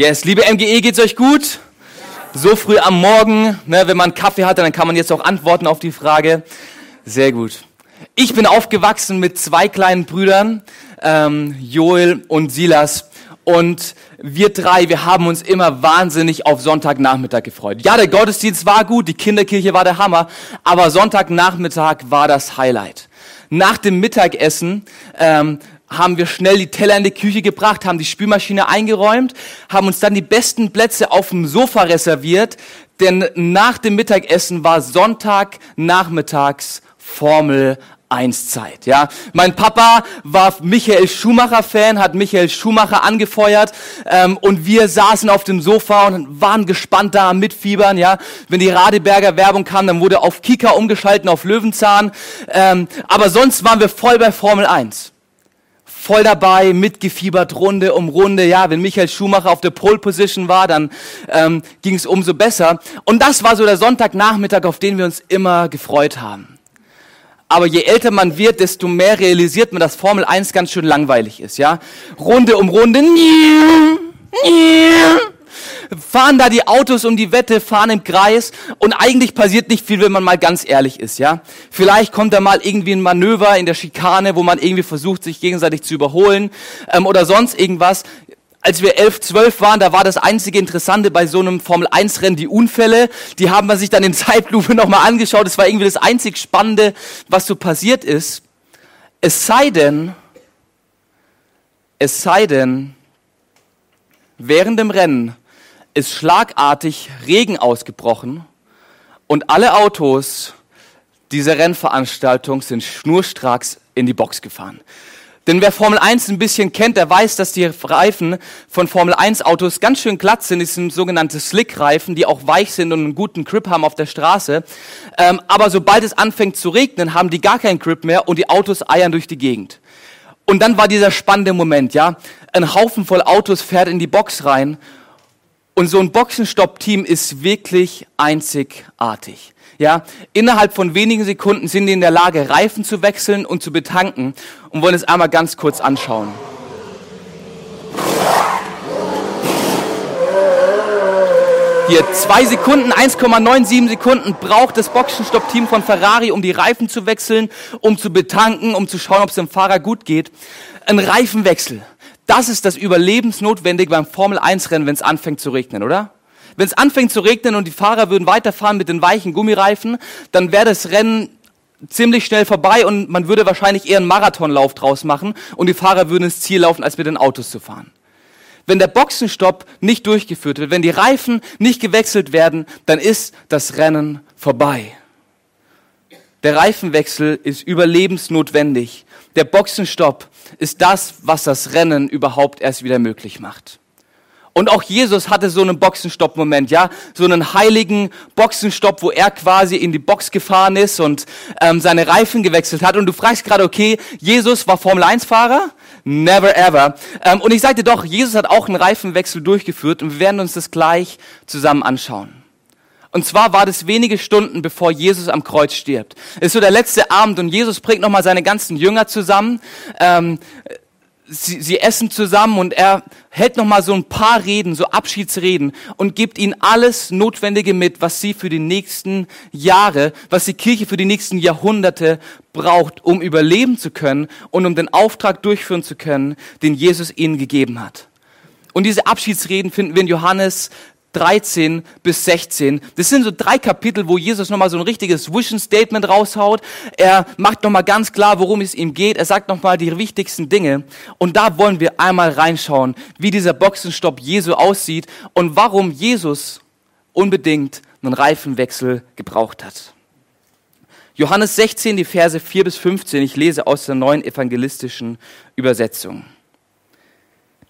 Yes, liebe MGE, geht's euch gut? So früh am Morgen, ne, wenn man Kaffee hat, dann kann man jetzt auch antworten auf die Frage. Sehr gut. Ich bin aufgewachsen mit zwei kleinen Brüdern, ähm, Joel und Silas. Und wir drei, wir haben uns immer wahnsinnig auf Sonntagnachmittag gefreut. Ja, der Gottesdienst war gut, die Kinderkirche war der Hammer, aber Sonntagnachmittag war das Highlight. Nach dem Mittagessen ähm, haben wir schnell die Teller in die Küche gebracht, haben die Spülmaschine eingeräumt, haben uns dann die besten Plätze auf dem Sofa reserviert, denn nach dem Mittagessen war Sonntag nachmittags Formel 1 Zeit, ja. Mein Papa war Michael Schumacher Fan, hat Michael Schumacher angefeuert ähm, und wir saßen auf dem Sofa und waren gespannt da am Mitfiebern, ja. Wenn die Radeberger Werbung kam, dann wurde auf Kika umgeschalten, auf Löwenzahn, ähm, aber sonst waren wir voll bei Formel 1 voll dabei, mitgefiebert, Runde um Runde. Ja, wenn Michael Schumacher auf der Pole Position war, dann ähm, ging es umso besser. Und das war so der Sonntagnachmittag, auf den wir uns immer gefreut haben. Aber je älter man wird, desto mehr realisiert man, dass Formel 1 ganz schön langweilig ist. Ja, Runde um Runde fahren da die Autos um die Wette, fahren im Kreis und eigentlich passiert nicht viel, wenn man mal ganz ehrlich ist, ja. Vielleicht kommt da mal irgendwie ein Manöver in der Schikane, wo man irgendwie versucht, sich gegenseitig zu überholen ähm, oder sonst irgendwas. Als wir elf, zwölf waren, da war das einzige Interessante bei so einem Formel-1-Rennen die Unfälle. Die haben wir sich dann in Zeitlupe nochmal angeschaut. Das war irgendwie das einzig Spannende, was so passiert ist. Es sei denn, es sei denn, während dem Rennen ist schlagartig Regen ausgebrochen und alle Autos dieser Rennveranstaltung sind schnurstracks in die Box gefahren. Denn wer Formel 1 ein bisschen kennt, der weiß, dass die Reifen von Formel 1 Autos ganz schön glatt sind. Das sind sogenannte Slick-Reifen, die auch weich sind und einen guten Grip haben auf der Straße. Ähm, aber sobald es anfängt zu regnen, haben die gar keinen Grip mehr und die Autos eiern durch die Gegend. Und dann war dieser spannende Moment, ja. Ein Haufen voll Autos fährt in die Box rein und so ein Boxenstopp-Team ist wirklich einzigartig. Ja, innerhalb von wenigen Sekunden sind die in der Lage, Reifen zu wechseln und zu betanken und wollen es einmal ganz kurz anschauen. Hier zwei Sekunden, 1,97 Sekunden braucht das Boxenstopp-Team von Ferrari, um die Reifen zu wechseln, um zu betanken, um zu schauen, ob es dem Fahrer gut geht. Ein Reifenwechsel. Das ist das Überlebensnotwendige beim Formel-1-Rennen, wenn es anfängt zu regnen, oder? Wenn es anfängt zu regnen und die Fahrer würden weiterfahren mit den weichen Gummireifen, dann wäre das Rennen ziemlich schnell vorbei und man würde wahrscheinlich eher einen Marathonlauf draus machen und die Fahrer würden ins Ziel laufen, als mit den Autos zu fahren. Wenn der Boxenstopp nicht durchgeführt wird, wenn die Reifen nicht gewechselt werden, dann ist das Rennen vorbei. Der Reifenwechsel ist überlebensnotwendig. Der Boxenstopp ist das, was das Rennen überhaupt erst wieder möglich macht. Und auch Jesus hatte so einen Boxenstopp-Moment, ja, so einen heiligen Boxenstopp, wo er quasi in die Box gefahren ist und ähm, seine Reifen gewechselt hat. Und du fragst gerade, okay, Jesus war Formel-1-Fahrer? Never ever. Ähm, und ich sagte doch, Jesus hat auch einen Reifenwechsel durchgeführt und wir werden uns das gleich zusammen anschauen. Und zwar war das wenige Stunden, bevor Jesus am Kreuz stirbt. Es ist so der letzte Abend und Jesus bringt nochmal seine ganzen Jünger zusammen. Ähm, sie, sie essen zusammen und er hält nochmal so ein paar Reden, so Abschiedsreden und gibt ihnen alles Notwendige mit, was sie für die nächsten Jahre, was die Kirche für die nächsten Jahrhunderte braucht, um überleben zu können und um den Auftrag durchführen zu können, den Jesus ihnen gegeben hat. Und diese Abschiedsreden finden wir in Johannes 13 bis 16. Das sind so drei Kapitel, wo Jesus nochmal so ein richtiges Vision Statement raushaut. Er macht nochmal ganz klar, worum es ihm geht. Er sagt nochmal die wichtigsten Dinge. Und da wollen wir einmal reinschauen, wie dieser Boxenstopp Jesu aussieht und warum Jesus unbedingt einen Reifenwechsel gebraucht hat. Johannes 16, die Verse 4 bis 15. Ich lese aus der neuen evangelistischen Übersetzung.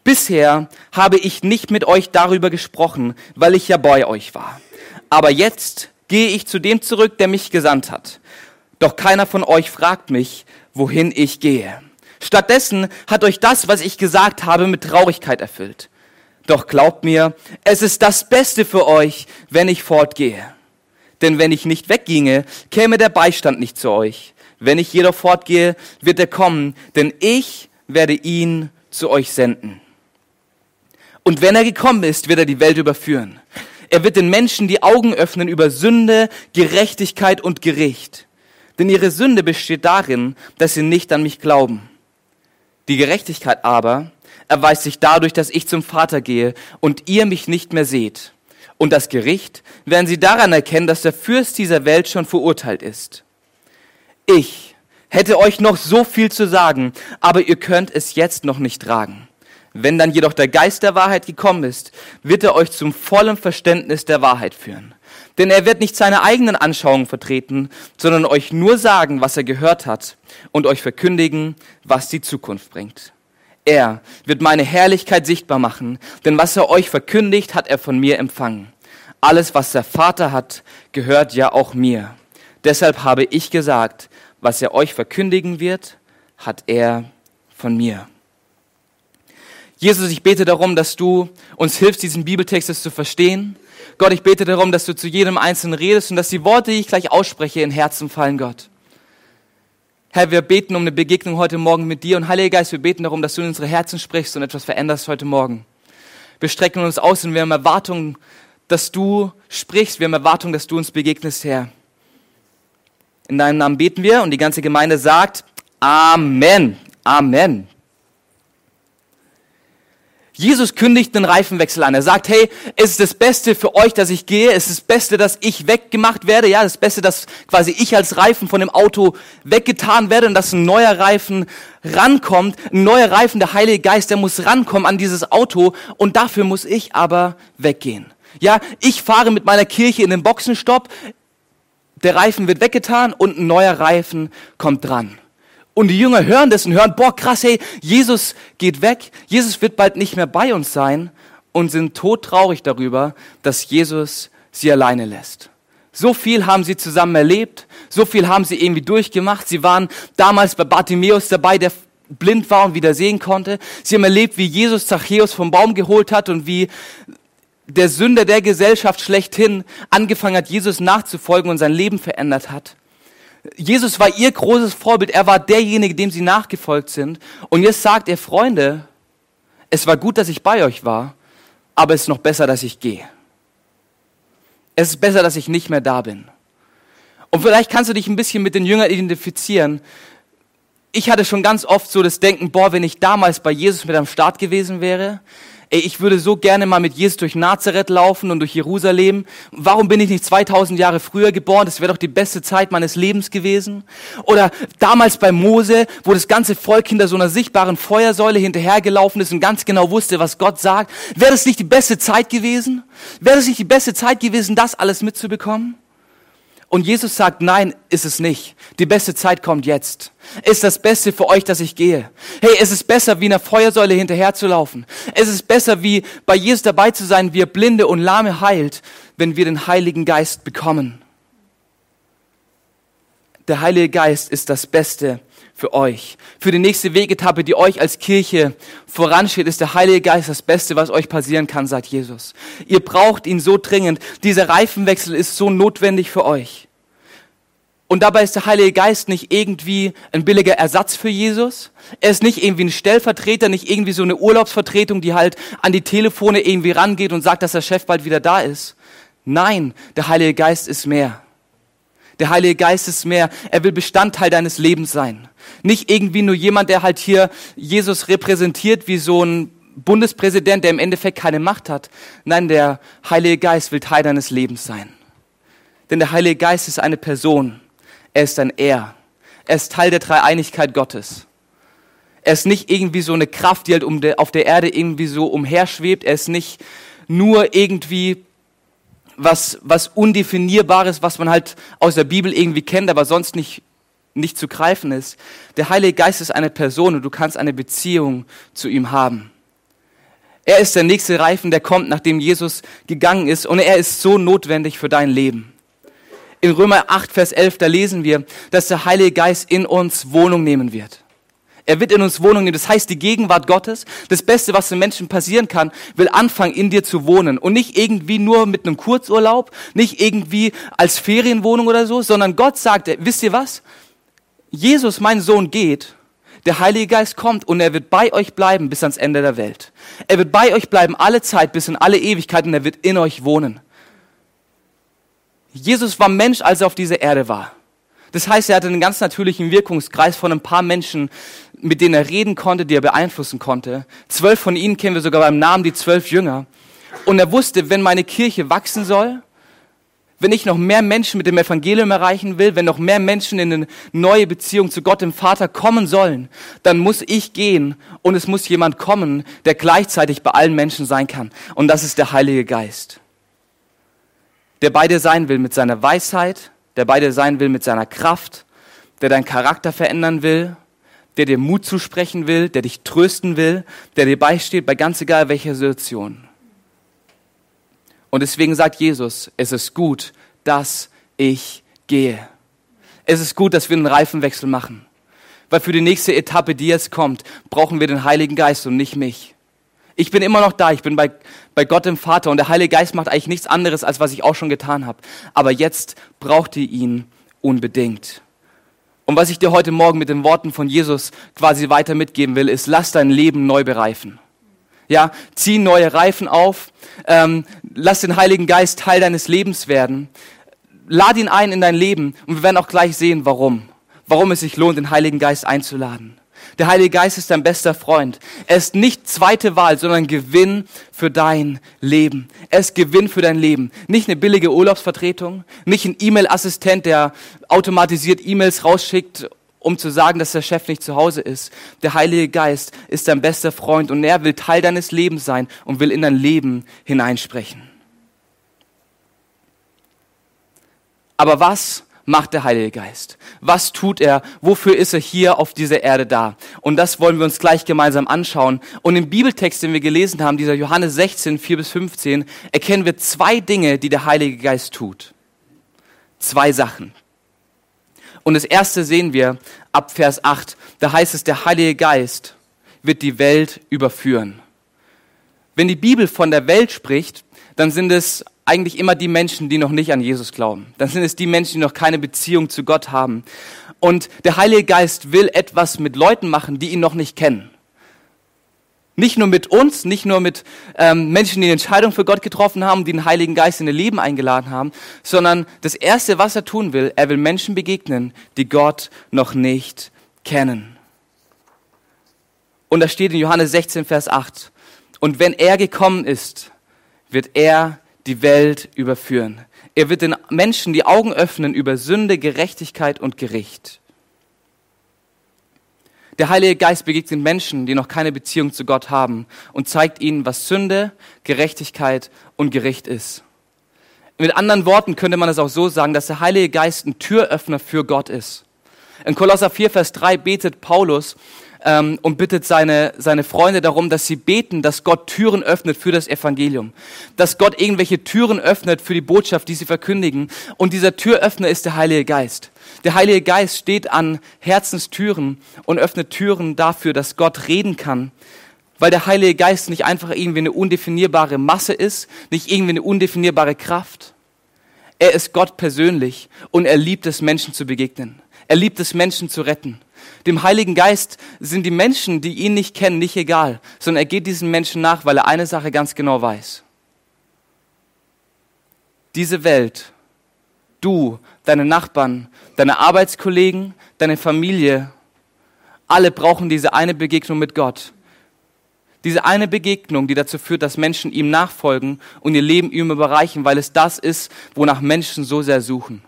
Bisher habe ich nicht mit euch darüber gesprochen, weil ich ja bei euch war. Aber jetzt gehe ich zu dem zurück, der mich gesandt hat. Doch keiner von euch fragt mich, wohin ich gehe. Stattdessen hat euch das, was ich gesagt habe, mit Traurigkeit erfüllt. Doch glaubt mir, es ist das Beste für euch, wenn ich fortgehe. Denn wenn ich nicht wegginge, käme der Beistand nicht zu euch. Wenn ich jedoch fortgehe, wird er kommen, denn ich werde ihn zu euch senden. Und wenn er gekommen ist, wird er die Welt überführen. Er wird den Menschen die Augen öffnen über Sünde, Gerechtigkeit und Gericht. Denn ihre Sünde besteht darin, dass sie nicht an mich glauben. Die Gerechtigkeit aber erweist sich dadurch, dass ich zum Vater gehe und ihr mich nicht mehr seht. Und das Gericht werden sie daran erkennen, dass der Fürst dieser Welt schon verurteilt ist. Ich hätte euch noch so viel zu sagen, aber ihr könnt es jetzt noch nicht tragen. Wenn dann jedoch der Geist der Wahrheit gekommen ist, wird er euch zum vollen Verständnis der Wahrheit führen. Denn er wird nicht seine eigenen Anschauungen vertreten, sondern euch nur sagen, was er gehört hat und euch verkündigen, was die Zukunft bringt. Er wird meine Herrlichkeit sichtbar machen, denn was er euch verkündigt, hat er von mir empfangen. Alles, was der Vater hat, gehört ja auch mir. Deshalb habe ich gesagt, was er euch verkündigen wird, hat er von mir. Jesus, ich bete darum, dass du uns hilfst, diesen Bibeltext zu verstehen. Gott, ich bete darum, dass du zu jedem Einzelnen redest und dass die Worte, die ich gleich ausspreche, in Herzen fallen, Gott. Herr, wir beten um eine Begegnung heute Morgen mit dir und Heiliger Geist, wir beten darum, dass du in unsere Herzen sprichst und etwas veränderst heute Morgen. Wir strecken uns aus und wir haben Erwartungen, dass du sprichst, wir haben Erwartungen, dass du uns begegnest, Herr. In deinem Namen beten wir und die ganze Gemeinde sagt Amen. Amen. Jesus kündigt den Reifenwechsel an. Er sagt, hey, es ist das Beste für euch, dass ich gehe. Es ist das Beste, dass ich weggemacht werde. Ja, das Beste, dass quasi ich als Reifen von dem Auto weggetan werde und dass ein neuer Reifen rankommt. Ein neuer Reifen, der Heilige Geist, der muss rankommen an dieses Auto und dafür muss ich aber weggehen. Ja, ich fahre mit meiner Kirche in den Boxenstopp. Der Reifen wird weggetan und ein neuer Reifen kommt dran. Und die Jünger hören das und hören, boah, krass, hey, Jesus geht weg, Jesus wird bald nicht mehr bei uns sein und sind todtraurig darüber, dass Jesus sie alleine lässt. So viel haben sie zusammen erlebt, so viel haben sie irgendwie durchgemacht. Sie waren damals bei Bartimäus dabei, der blind war und wieder sehen konnte. Sie haben erlebt, wie Jesus Zachäus vom Baum geholt hat und wie der Sünder der Gesellschaft schlechthin angefangen hat, Jesus nachzufolgen und sein Leben verändert hat. Jesus war ihr großes Vorbild. Er war derjenige, dem sie nachgefolgt sind. Und jetzt sagt er, Freunde, es war gut, dass ich bei euch war, aber es ist noch besser, dass ich gehe. Es ist besser, dass ich nicht mehr da bin. Und vielleicht kannst du dich ein bisschen mit den Jüngern identifizieren. Ich hatte schon ganz oft so das Denken, boah, wenn ich damals bei Jesus mit am Start gewesen wäre, ey, ich würde so gerne mal mit Jesus durch Nazareth laufen und durch Jerusalem. Warum bin ich nicht 2000 Jahre früher geboren? Das wäre doch die beste Zeit meines Lebens gewesen. Oder damals bei Mose, wo das ganze Volk hinter so einer sichtbaren Feuersäule hinterhergelaufen ist und ganz genau wusste, was Gott sagt. Wäre das nicht die beste Zeit gewesen? Wäre das nicht die beste Zeit gewesen, das alles mitzubekommen? Und Jesus sagt, nein, ist es nicht. Die beste Zeit kommt jetzt. Ist das Beste für euch, dass ich gehe? Hey, es ist besser, wie einer Feuersäule hinterherzulaufen. Es ist besser, wie bei Jesus dabei zu sein, wie er Blinde und Lahme heilt, wenn wir den Heiligen Geist bekommen. Der Heilige Geist ist das Beste für euch. Für die nächste Wegetappe, die euch als Kirche voransteht, ist der Heilige Geist das Beste, was euch passieren kann, sagt Jesus. Ihr braucht ihn so dringend. Dieser Reifenwechsel ist so notwendig für euch. Und dabei ist der Heilige Geist nicht irgendwie ein billiger Ersatz für Jesus. Er ist nicht irgendwie ein Stellvertreter, nicht irgendwie so eine Urlaubsvertretung, die halt an die Telefone irgendwie rangeht und sagt, dass der Chef bald wieder da ist. Nein, der Heilige Geist ist mehr. Der Heilige Geist ist mehr. Er will Bestandteil deines Lebens sein. Nicht irgendwie nur jemand, der halt hier Jesus repräsentiert wie so ein Bundespräsident, der im Endeffekt keine Macht hat. Nein, der Heilige Geist will Teil deines Lebens sein. Denn der Heilige Geist ist eine Person. Er ist ein Er. Er ist Teil der Dreieinigkeit Gottes. Er ist nicht irgendwie so eine Kraft, die halt um der, auf der Erde irgendwie so umherschwebt. Er ist nicht nur irgendwie was, was Undefinierbares, was man halt aus der Bibel irgendwie kennt, aber sonst nicht, nicht zu greifen ist. Der Heilige Geist ist eine Person und du kannst eine Beziehung zu ihm haben. Er ist der nächste Reifen, der kommt, nachdem Jesus gegangen ist. Und er ist so notwendig für dein Leben. In Römer 8, Vers 11, da lesen wir, dass der Heilige Geist in uns Wohnung nehmen wird. Er wird in uns Wohnung nehmen. Das heißt, die Gegenwart Gottes, das Beste, was den Menschen passieren kann, will anfangen, in dir zu wohnen. Und nicht irgendwie nur mit einem Kurzurlaub, nicht irgendwie als Ferienwohnung oder so, sondern Gott sagt, wisst ihr was? Jesus, mein Sohn, geht. Der Heilige Geist kommt und er wird bei euch bleiben bis ans Ende der Welt. Er wird bei euch bleiben alle Zeit bis in alle Ewigkeit und er wird in euch wohnen. Jesus war Mensch, als er auf dieser Erde war. Das heißt, er hatte einen ganz natürlichen Wirkungskreis von ein paar Menschen, mit denen er reden konnte, die er beeinflussen konnte. Zwölf von ihnen kennen wir sogar beim Namen die zwölf Jünger. Und er wusste, wenn meine Kirche wachsen soll, wenn ich noch mehr Menschen mit dem Evangelium erreichen will, wenn noch mehr Menschen in eine neue Beziehung zu Gott, dem Vater, kommen sollen, dann muss ich gehen und es muss jemand kommen, der gleichzeitig bei allen Menschen sein kann. Und das ist der Heilige Geist. Der bei dir sein will mit seiner Weisheit, der bei dir sein will mit seiner Kraft, der deinen Charakter verändern will, der dir Mut zusprechen will, der dich trösten will, der dir beisteht bei ganz egal welcher Situation. Und deswegen sagt Jesus, es ist gut, dass ich gehe. Es ist gut, dass wir einen Reifenwechsel machen. Weil für die nächste Etappe, die jetzt kommt, brauchen wir den Heiligen Geist und nicht mich. Ich bin immer noch da, ich bin bei, bei Gott dem Vater und der Heilige Geist macht eigentlich nichts anderes, als was ich auch schon getan habe. Aber jetzt braucht ihr ihn unbedingt. Und was ich dir heute Morgen mit den Worten von Jesus quasi weiter mitgeben will, ist, lass dein Leben neu bereifen. Ja, zieh neue Reifen auf, ähm, lass den Heiligen Geist Teil deines Lebens werden, lad ihn ein in dein Leben und wir werden auch gleich sehen, warum. Warum es sich lohnt, den Heiligen Geist einzuladen. Der Heilige Geist ist dein bester Freund. Er ist nicht zweite Wahl, sondern Gewinn für dein Leben. Er ist Gewinn für dein Leben. Nicht eine billige Urlaubsvertretung, nicht ein E-Mail-Assistent, der automatisiert E-Mails rausschickt, um zu sagen, dass der Chef nicht zu Hause ist. Der Heilige Geist ist dein bester Freund und er will Teil deines Lebens sein und will in dein Leben hineinsprechen. Aber was macht der Heilige Geist? Was tut er? Wofür ist er hier auf dieser Erde da? Und das wollen wir uns gleich gemeinsam anschauen. Und im Bibeltext, den wir gelesen haben, dieser Johannes 16, 4 bis 15, erkennen wir zwei Dinge, die der Heilige Geist tut. Zwei Sachen. Und das erste sehen wir ab Vers 8. Da heißt es, der Heilige Geist wird die Welt überführen. Wenn die Bibel von der Welt spricht, dann sind es eigentlich immer die Menschen, die noch nicht an Jesus glauben. Dann sind es die Menschen, die noch keine Beziehung zu Gott haben. Und der Heilige Geist will etwas mit Leuten machen, die ihn noch nicht kennen. Nicht nur mit uns, nicht nur mit ähm, Menschen, die eine Entscheidung für Gott getroffen haben, die den Heiligen Geist in ihr Leben eingeladen haben, sondern das Erste, was er tun will, er will Menschen begegnen, die Gott noch nicht kennen. Und da steht in Johannes 16, Vers 8, und wenn er gekommen ist, wird er die Welt überführen. Er wird den Menschen die Augen öffnen über Sünde, Gerechtigkeit und Gericht. Der Heilige Geist begegnet Menschen, die noch keine Beziehung zu Gott haben und zeigt ihnen, was Sünde, Gerechtigkeit und Gericht ist. Mit anderen Worten könnte man es auch so sagen, dass der Heilige Geist ein Türöffner für Gott ist. In Kolosser 4, Vers 3 betet Paulus, ähm, und bittet seine, seine Freunde darum, dass sie beten, dass Gott Türen öffnet für das Evangelium. Dass Gott irgendwelche Türen öffnet für die Botschaft, die sie verkündigen. Und dieser Türöffner ist der Heilige Geist. Der Heilige Geist steht an Herzenstüren und öffnet Türen dafür, dass Gott reden kann. Weil der Heilige Geist nicht einfach irgendwie eine undefinierbare Masse ist, nicht irgendwie eine undefinierbare Kraft. Er ist Gott persönlich und er liebt es, Menschen zu begegnen. Er liebt es, Menschen zu retten. Dem Heiligen Geist sind die Menschen, die ihn nicht kennen, nicht egal, sondern er geht diesen Menschen nach, weil er eine Sache ganz genau weiß. Diese Welt, du, deine Nachbarn, deine Arbeitskollegen, deine Familie, alle brauchen diese eine Begegnung mit Gott. Diese eine Begegnung, die dazu führt, dass Menschen ihm nachfolgen und ihr Leben ihm überreichen, weil es das ist, wonach Menschen so sehr suchen.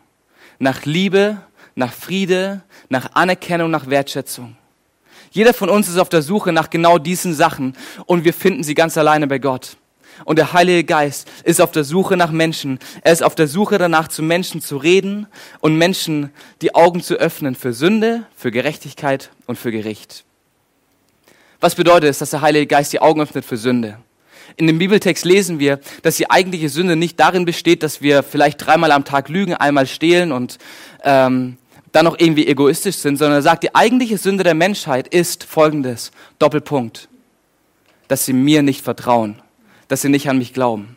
Nach Liebe, nach Friede, nach Anerkennung, nach Wertschätzung. Jeder von uns ist auf der Suche nach genau diesen Sachen und wir finden sie ganz alleine bei Gott. Und der Heilige Geist ist auf der Suche nach Menschen. Er ist auf der Suche danach, zu Menschen zu reden und Menschen die Augen zu öffnen für Sünde, für Gerechtigkeit und für Gericht. Was bedeutet es, dass der Heilige Geist die Augen öffnet für Sünde? In dem Bibeltext lesen wir, dass die eigentliche Sünde nicht darin besteht, dass wir vielleicht dreimal am Tag lügen, einmal stehlen und ähm, dann noch irgendwie egoistisch sind, sondern er sagt, die eigentliche Sünde der Menschheit ist folgendes, Doppelpunkt, dass sie mir nicht vertrauen, dass sie nicht an mich glauben.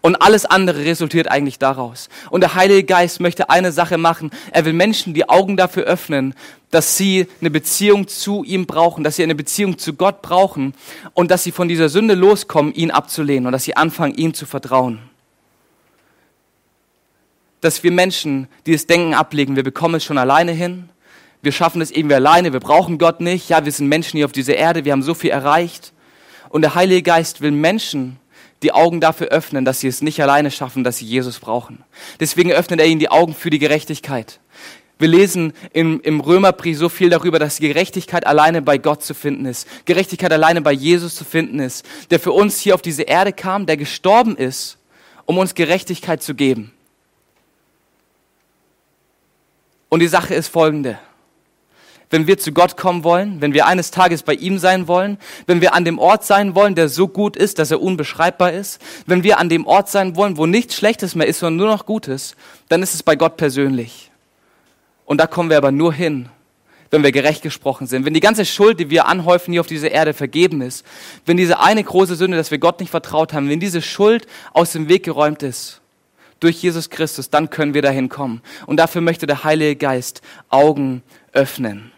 Und alles andere resultiert eigentlich daraus. Und der Heilige Geist möchte eine Sache machen. Er will Menschen die Augen dafür öffnen, dass sie eine Beziehung zu ihm brauchen, dass sie eine Beziehung zu Gott brauchen und dass sie von dieser Sünde loskommen, ihn abzulehnen und dass sie anfangen, ihm zu vertrauen. Dass wir Menschen dieses Denken ablegen, wir bekommen es schon alleine hin, wir schaffen es irgendwie alleine, wir brauchen Gott nicht, ja, wir sind Menschen hier auf dieser Erde, wir haben so viel erreicht. Und der Heilige Geist will Menschen die Augen dafür öffnen, dass sie es nicht alleine schaffen, dass sie Jesus brauchen. Deswegen öffnet er ihnen die Augen für die Gerechtigkeit. Wir lesen im, im Römerbrief so viel darüber, dass Gerechtigkeit alleine bei Gott zu finden ist. Gerechtigkeit alleine bei Jesus zu finden ist, der für uns hier auf diese Erde kam, der gestorben ist, um uns Gerechtigkeit zu geben. Und die Sache ist folgende wenn wir zu Gott kommen wollen, wenn wir eines Tages bei ihm sein wollen, wenn wir an dem Ort sein wollen, der so gut ist, dass er unbeschreibbar ist, wenn wir an dem Ort sein wollen, wo nichts Schlechtes mehr ist, sondern nur noch Gutes, dann ist es bei Gott persönlich. Und da kommen wir aber nur hin, wenn wir gerecht gesprochen sind, wenn die ganze Schuld, die wir anhäufen hier auf dieser Erde, vergeben ist, wenn diese eine große Sünde, dass wir Gott nicht vertraut haben, wenn diese Schuld aus dem Weg geräumt ist, durch Jesus Christus, dann können wir dahin kommen. Und dafür möchte der Heilige Geist Augen öffnen.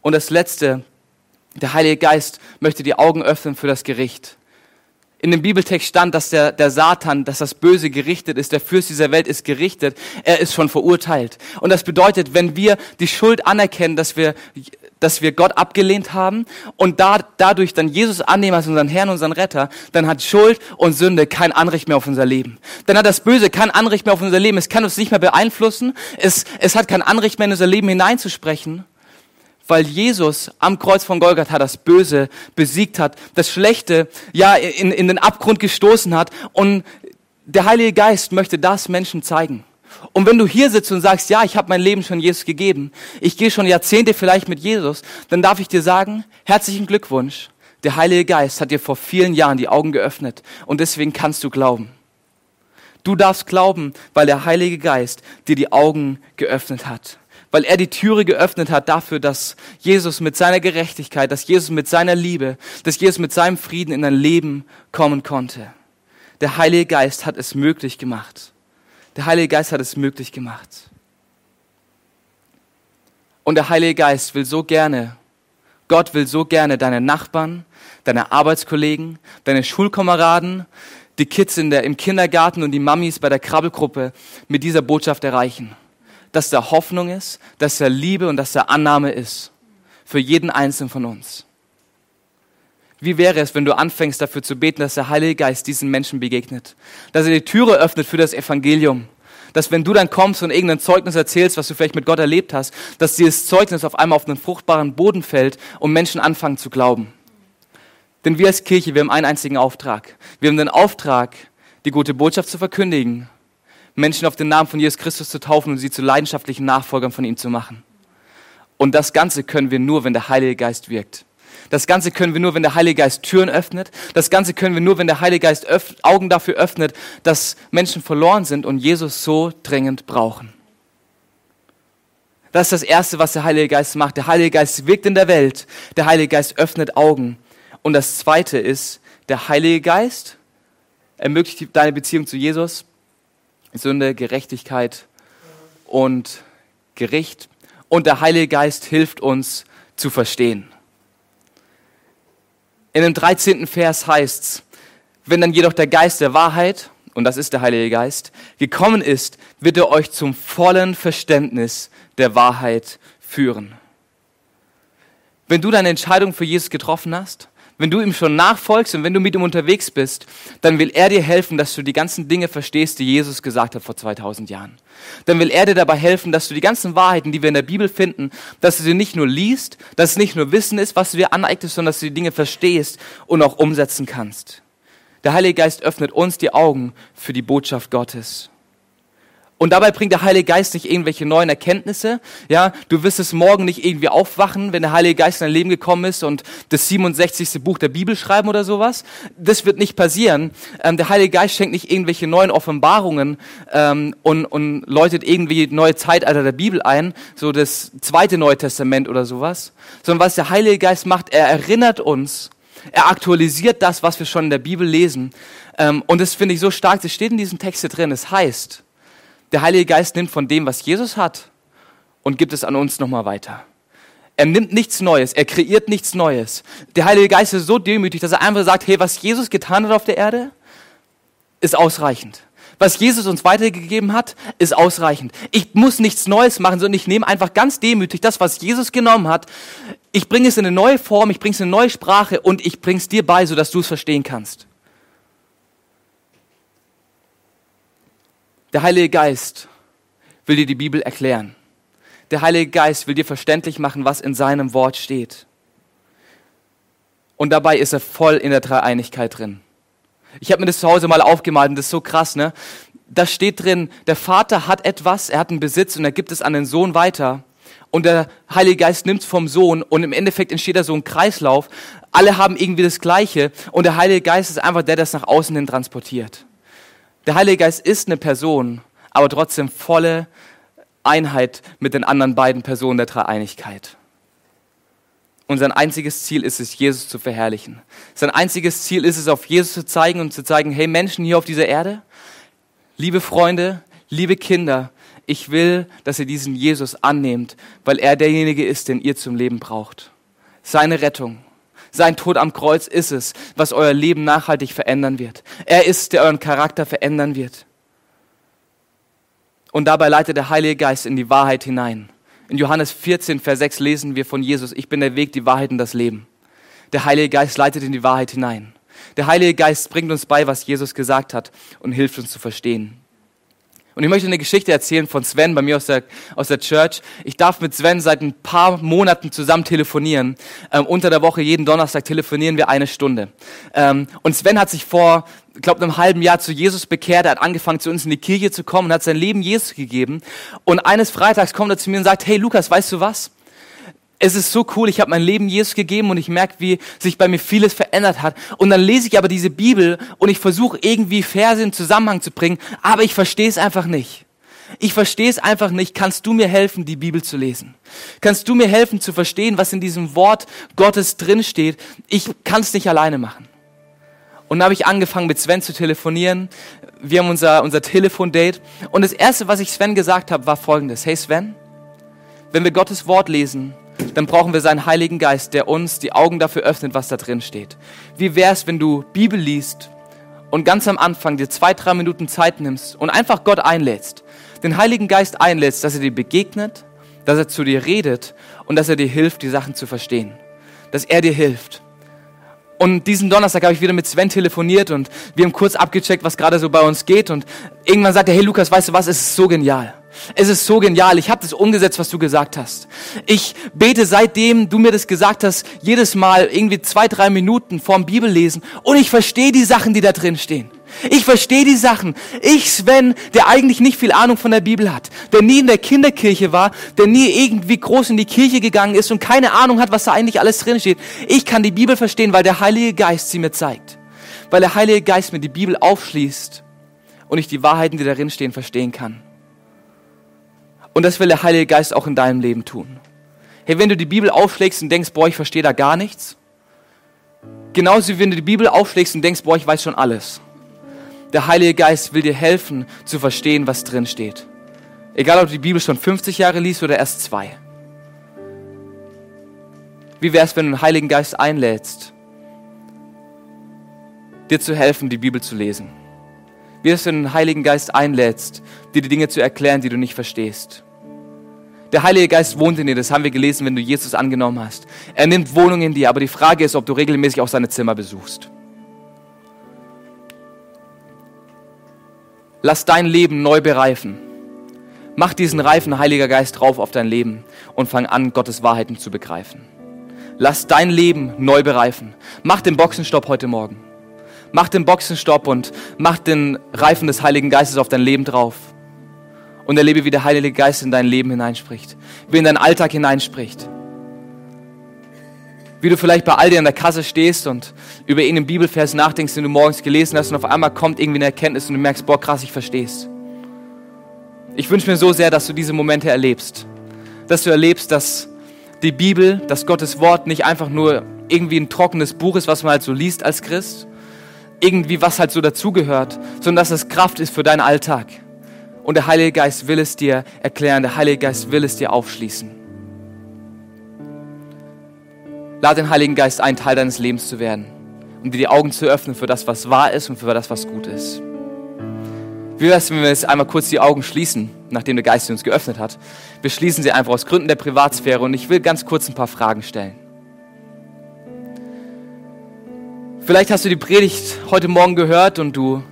Und das Letzte, der Heilige Geist möchte die Augen öffnen für das Gericht. In dem Bibeltext stand, dass der, der Satan, dass das Böse gerichtet ist, der Fürst dieser Welt ist gerichtet, er ist schon verurteilt. Und das bedeutet, wenn wir die Schuld anerkennen, dass wir, dass wir Gott abgelehnt haben und da, dadurch dann Jesus annehmen als unseren Herrn, unseren Retter, dann hat Schuld und Sünde kein Anrecht mehr auf unser Leben. Dann hat das Böse kein Anrecht mehr auf unser Leben. Es kann uns nicht mehr beeinflussen. Es, es hat kein Anrecht mehr in unser Leben hineinzusprechen weil Jesus am Kreuz von Golgatha das Böse besiegt hat, das Schlechte ja in, in den Abgrund gestoßen hat und der Heilige Geist möchte das Menschen zeigen. Und wenn du hier sitzt und sagst, ja, ich habe mein Leben schon Jesus gegeben, ich gehe schon Jahrzehnte vielleicht mit Jesus, dann darf ich dir sagen, herzlichen Glückwunsch. Der Heilige Geist hat dir vor vielen Jahren die Augen geöffnet und deswegen kannst du glauben. Du darfst glauben, weil der Heilige Geist dir die Augen geöffnet hat weil er die Türe geöffnet hat dafür, dass Jesus mit seiner Gerechtigkeit, dass Jesus mit seiner Liebe, dass Jesus mit seinem Frieden in dein Leben kommen konnte. Der Heilige Geist hat es möglich gemacht. Der Heilige Geist hat es möglich gemacht. Und der Heilige Geist will so gerne, Gott will so gerne deine Nachbarn, deine Arbeitskollegen, deine Schulkameraden, die Kids in der, im Kindergarten und die Mamis bei der Krabbelgruppe mit dieser Botschaft erreichen dass da Hoffnung ist, dass da Liebe und dass da Annahme ist. Für jeden Einzelnen von uns. Wie wäre es, wenn du anfängst dafür zu beten, dass der Heilige Geist diesen Menschen begegnet? Dass er die Türe öffnet für das Evangelium. Dass wenn du dann kommst und irgendein Zeugnis erzählst, was du vielleicht mit Gott erlebt hast, dass dieses Zeugnis auf einmal auf einen fruchtbaren Boden fällt und Menschen anfangen zu glauben. Denn wir als Kirche, wir haben einen einzigen Auftrag. Wir haben den Auftrag, die gute Botschaft zu verkündigen Menschen auf den Namen von Jesus Christus zu taufen und sie zu leidenschaftlichen Nachfolgern von ihm zu machen. Und das Ganze können wir nur, wenn der Heilige Geist wirkt. Das Ganze können wir nur, wenn der Heilige Geist Türen öffnet. Das Ganze können wir nur, wenn der Heilige Geist Augen dafür öffnet, dass Menschen verloren sind und Jesus so dringend brauchen. Das ist das Erste, was der Heilige Geist macht. Der Heilige Geist wirkt in der Welt. Der Heilige Geist öffnet Augen. Und das Zweite ist, der Heilige Geist ermöglicht deine Beziehung zu Jesus Sünde, Gerechtigkeit und Gericht. Und der Heilige Geist hilft uns zu verstehen. In dem 13. Vers heißt's, wenn dann jedoch der Geist der Wahrheit, und das ist der Heilige Geist, gekommen ist, wird er euch zum vollen Verständnis der Wahrheit führen. Wenn du deine Entscheidung für Jesus getroffen hast, wenn du ihm schon nachfolgst und wenn du mit ihm unterwegs bist, dann will er dir helfen, dass du die ganzen Dinge verstehst, die Jesus gesagt hat vor 2000 Jahren. Dann will er dir dabei helfen, dass du die ganzen Wahrheiten, die wir in der Bibel finden, dass du sie nicht nur liest, dass es nicht nur Wissen ist, was du dir aneignest, sondern dass du die Dinge verstehst und auch umsetzen kannst. Der Heilige Geist öffnet uns die Augen für die Botschaft Gottes. Und dabei bringt der Heilige Geist nicht irgendwelche neuen Erkenntnisse. Ja, du wirst es morgen nicht irgendwie aufwachen, wenn der Heilige Geist in dein Leben gekommen ist und das 67. Buch der Bibel schreiben oder sowas. Das wird nicht passieren. Ähm, der Heilige Geist schenkt nicht irgendwelche neuen Offenbarungen ähm, und, und läutet irgendwie neue Zeitalter der Bibel ein, so das zweite Neue Testament oder sowas. Sondern was der Heilige Geist macht, er erinnert uns, er aktualisiert das, was wir schon in der Bibel lesen. Ähm, und das finde ich so stark, das steht in diesem Text drin. Es heißt, der Heilige Geist nimmt von dem, was Jesus hat und gibt es an uns nochmal weiter. Er nimmt nichts Neues, er kreiert nichts Neues. Der Heilige Geist ist so demütig, dass er einfach sagt, hey, was Jesus getan hat auf der Erde, ist ausreichend. Was Jesus uns weitergegeben hat, ist ausreichend. Ich muss nichts Neues machen, sondern ich nehme einfach ganz demütig das, was Jesus genommen hat. Ich bringe es in eine neue Form, ich bringe es in eine neue Sprache und ich bringe es dir bei, sodass du es verstehen kannst. Der Heilige Geist will dir die Bibel erklären. Der Heilige Geist will dir verständlich machen, was in seinem Wort steht. Und dabei ist er voll in der Dreieinigkeit drin. Ich habe mir das zu Hause mal aufgemalt und das ist so krass, ne? Da steht drin, der Vater hat etwas, er hat einen Besitz und er gibt es an den Sohn weiter. Und der Heilige Geist nimmt es vom Sohn und im Endeffekt entsteht da so ein Kreislauf. Alle haben irgendwie das Gleiche und der Heilige Geist ist einfach der, der es nach außen hin transportiert. Der Heilige Geist ist eine Person, aber trotzdem volle Einheit mit den anderen beiden Personen der Dreieinigkeit. Und sein einziges Ziel ist es, Jesus zu verherrlichen. Sein einziges Ziel ist es, auf Jesus zu zeigen und zu zeigen, hey Menschen hier auf dieser Erde, liebe Freunde, liebe Kinder, ich will, dass ihr diesen Jesus annehmt, weil er derjenige ist, den ihr zum Leben braucht. Seine Rettung, sein Tod am Kreuz ist es, was euer Leben nachhaltig verändern wird. Er ist, der euren Charakter verändern wird. Und dabei leitet der Heilige Geist in die Wahrheit hinein. In Johannes 14, Vers 6 lesen wir von Jesus, ich bin der Weg, die Wahrheit und das Leben. Der Heilige Geist leitet in die Wahrheit hinein. Der Heilige Geist bringt uns bei, was Jesus gesagt hat und hilft uns zu verstehen. Und ich möchte eine Geschichte erzählen von Sven bei mir aus der, aus der Church. Ich darf mit Sven seit ein paar Monaten zusammen telefonieren. Ähm, unter der Woche, jeden Donnerstag telefonieren wir eine Stunde. Ähm, und Sven hat sich vor, ich glaube, einem halben Jahr zu Jesus bekehrt. Er hat angefangen, zu uns in die Kirche zu kommen und hat sein Leben Jesus gegeben. Und eines Freitags kommt er zu mir und sagt, hey Lukas, weißt du was? Es ist so cool, ich habe mein Leben Jesus gegeben und ich merke, wie sich bei mir vieles verändert hat. Und dann lese ich aber diese Bibel und ich versuche irgendwie Verse in Zusammenhang zu bringen, aber ich verstehe es einfach nicht. Ich verstehe es einfach nicht. Kannst du mir helfen, die Bibel zu lesen? Kannst du mir helfen zu verstehen, was in diesem Wort Gottes drinsteht? Ich kann es nicht alleine machen. Und dann habe ich angefangen, mit Sven zu telefonieren. Wir haben unser, unser Telefondate. Und das Erste, was ich Sven gesagt habe, war folgendes. Hey Sven, wenn wir Gottes Wort lesen, dann brauchen wir seinen Heiligen Geist, der uns die Augen dafür öffnet, was da drin steht. Wie wär's, wenn du Bibel liest und ganz am Anfang dir zwei, drei Minuten Zeit nimmst und einfach Gott einlädst, den Heiligen Geist einlädst, dass er dir begegnet, dass er zu dir redet und dass er dir hilft, die Sachen zu verstehen. Dass er dir hilft. Und diesen Donnerstag habe ich wieder mit Sven telefoniert und wir haben kurz abgecheckt, was gerade so bei uns geht. Und irgendwann sagt er, hey Lukas, weißt du was, es ist so genial. Es ist so genial. Ich habe das umgesetzt, was du gesagt hast. Ich bete seitdem du mir das gesagt hast, jedes Mal irgendwie zwei, drei Minuten vorm Bibellesen und ich verstehe die Sachen, die da drin stehen. Ich verstehe die Sachen. Ich, Sven, der eigentlich nicht viel Ahnung von der Bibel hat, der nie in der Kinderkirche war, der nie irgendwie groß in die Kirche gegangen ist und keine Ahnung hat, was da eigentlich alles drin steht. Ich kann die Bibel verstehen, weil der Heilige Geist sie mir zeigt. Weil der Heilige Geist mir die Bibel aufschließt und ich die Wahrheiten, die darin stehen, verstehen kann. Und das will der Heilige Geist auch in deinem Leben tun. Hey, wenn du die Bibel aufschlägst und denkst, boah, ich verstehe da gar nichts. Genauso wie wenn du die Bibel aufschlägst und denkst, boah, ich weiß schon alles. Der Heilige Geist will dir helfen zu verstehen, was drin steht. Egal, ob du die Bibel schon 50 Jahre liest oder erst zwei. Wie wäre es, wenn du den Heiligen Geist einlädst, dir zu helfen, die Bibel zu lesen? Wie wenn du den Heiligen Geist einlädst, dir die Dinge zu erklären, die du nicht verstehst. Der Heilige Geist wohnt in dir, das haben wir gelesen, wenn du Jesus angenommen hast. Er nimmt Wohnung in dir, aber die Frage ist, ob du regelmäßig auch seine Zimmer besuchst. Lass dein Leben neu bereifen. Mach diesen reifen Heiliger Geist drauf auf dein Leben und fang an, Gottes Wahrheiten zu begreifen. Lass dein Leben neu bereifen. Mach den Boxenstopp heute Morgen. Mach den Boxenstopp und mach den Reifen des Heiligen Geistes auf dein Leben drauf und erlebe, wie der Heilige Geist in dein Leben hineinspricht, wie in deinen Alltag hineinspricht. Wie du vielleicht bei Aldi an der Kasse stehst und über irgendeinen Bibelvers nachdenkst, den du morgens gelesen hast und auf einmal kommt irgendwie eine Erkenntnis und du merkst, boah, krass, ich versteh's. Ich wünsche mir so sehr, dass du diese Momente erlebst. Dass du erlebst, dass die Bibel, dass Gottes Wort nicht einfach nur irgendwie ein trockenes Buch ist, was man halt so liest als Christ, irgendwie was halt so dazugehört, sondern dass es Kraft ist für deinen Alltag. Und der Heilige Geist will es dir erklären, der Heilige Geist will es dir aufschließen. Lade den Heiligen Geist ein, Teil deines Lebens zu werden, um dir die Augen zu öffnen für das, was wahr ist und für das, was gut ist. Wie wäre es, wenn wir jetzt einmal kurz die Augen schließen, nachdem der Geist uns geöffnet hat? Wir schließen sie einfach aus Gründen der Privatsphäre und ich will ganz kurz ein paar Fragen stellen. Vielleicht hast du die Predigt heute Morgen gehört und du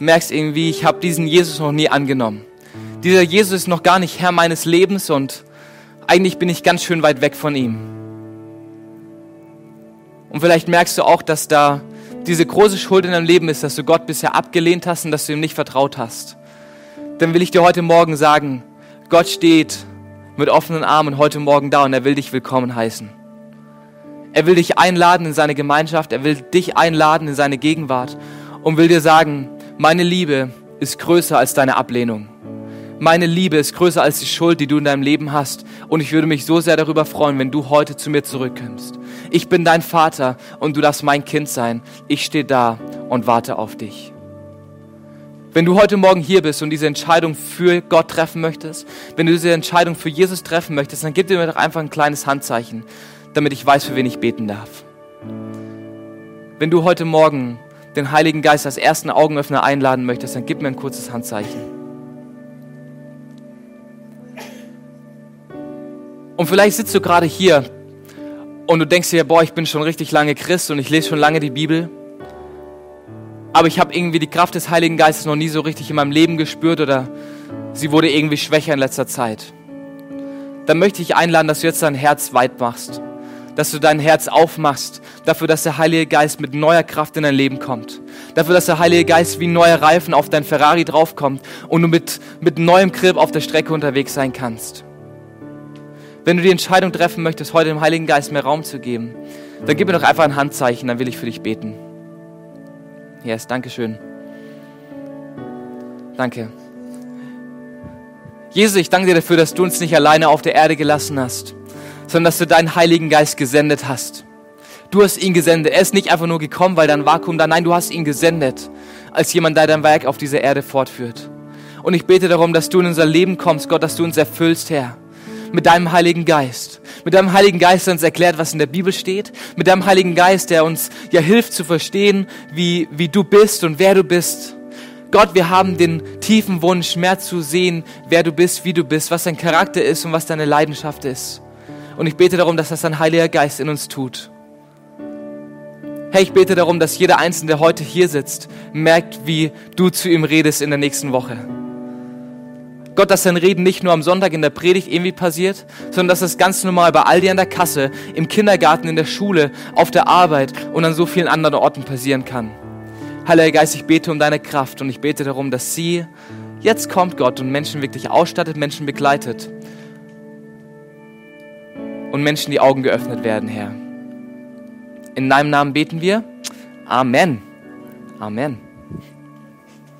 merkst irgendwie, ich habe diesen Jesus noch nie angenommen. Dieser Jesus ist noch gar nicht Herr meines Lebens und eigentlich bin ich ganz schön weit weg von ihm. Und vielleicht merkst du auch, dass da diese große Schuld in deinem Leben ist, dass du Gott bisher abgelehnt hast und dass du ihm nicht vertraut hast, dann will ich dir heute Morgen sagen, Gott steht mit offenen Armen heute Morgen da und er will dich willkommen heißen. Er will dich einladen in seine Gemeinschaft, er will dich einladen in seine Gegenwart und will dir sagen, meine Liebe ist größer als deine Ablehnung. Meine Liebe ist größer als die Schuld, die du in deinem Leben hast. Und ich würde mich so sehr darüber freuen, wenn du heute zu mir zurückkommst. Ich bin dein Vater und du darfst mein Kind sein. Ich stehe da und warte auf dich. Wenn du heute Morgen hier bist und diese Entscheidung für Gott treffen möchtest, wenn du diese Entscheidung für Jesus treffen möchtest, dann gib dir doch einfach ein kleines Handzeichen, damit ich weiß, für wen ich beten darf. Wenn du heute Morgen den Heiligen Geist als ersten Augenöffner einladen möchtest, dann gib mir ein kurzes Handzeichen. Und vielleicht sitzt du gerade hier und du denkst dir, boah, ich bin schon richtig lange Christ und ich lese schon lange die Bibel. Aber ich habe irgendwie die Kraft des Heiligen Geistes noch nie so richtig in meinem Leben gespürt oder sie wurde irgendwie schwächer in letzter Zeit. Dann möchte ich einladen, dass du jetzt dein Herz weit machst. Dass du dein Herz aufmachst dafür, dass der Heilige Geist mit neuer Kraft in dein Leben kommt. Dafür, dass der Heilige Geist wie neue Reifen auf dein Ferrari draufkommt und du mit, mit neuem Grip auf der Strecke unterwegs sein kannst. Wenn du die Entscheidung treffen möchtest, heute dem Heiligen Geist mehr Raum zu geben, dann gib mir doch einfach ein Handzeichen, dann will ich für dich beten. Yes, danke schön. Danke. Jesus, ich danke dir dafür, dass du uns nicht alleine auf der Erde gelassen hast, sondern dass du deinen Heiligen Geist gesendet hast. Du hast ihn gesendet. Er ist nicht einfach nur gekommen, weil da ein Vakuum da. Nein, du hast ihn gesendet, als jemand, der dein Werk auf dieser Erde fortführt. Und ich bete darum, dass du in unser Leben kommst, Gott, dass du uns erfüllst, Herr mit deinem Heiligen Geist. Mit deinem Heiligen Geist, der uns erklärt, was in der Bibel steht. Mit deinem Heiligen Geist, der uns ja hilft zu verstehen, wie, wie du bist und wer du bist. Gott, wir haben den tiefen Wunsch, mehr zu sehen, wer du bist, wie du bist, was dein Charakter ist und was deine Leidenschaft ist. Und ich bete darum, dass das dein Heiliger Geist in uns tut. Herr, ich bete darum, dass jeder Einzelne, der heute hier sitzt, merkt, wie du zu ihm redest in der nächsten Woche. Gott, dass sein Reden nicht nur am Sonntag in der Predigt irgendwie passiert, sondern dass es ganz normal bei all dir an der Kasse, im Kindergarten, in der Schule, auf der Arbeit und an so vielen anderen Orten passieren kann. Heiliger Geist, ich bete um deine Kraft und ich bete darum, dass sie jetzt kommt, Gott, und Menschen wirklich ausstattet, Menschen begleitet und Menschen die Augen geöffnet werden, Herr. In deinem Namen beten wir. Amen. Amen.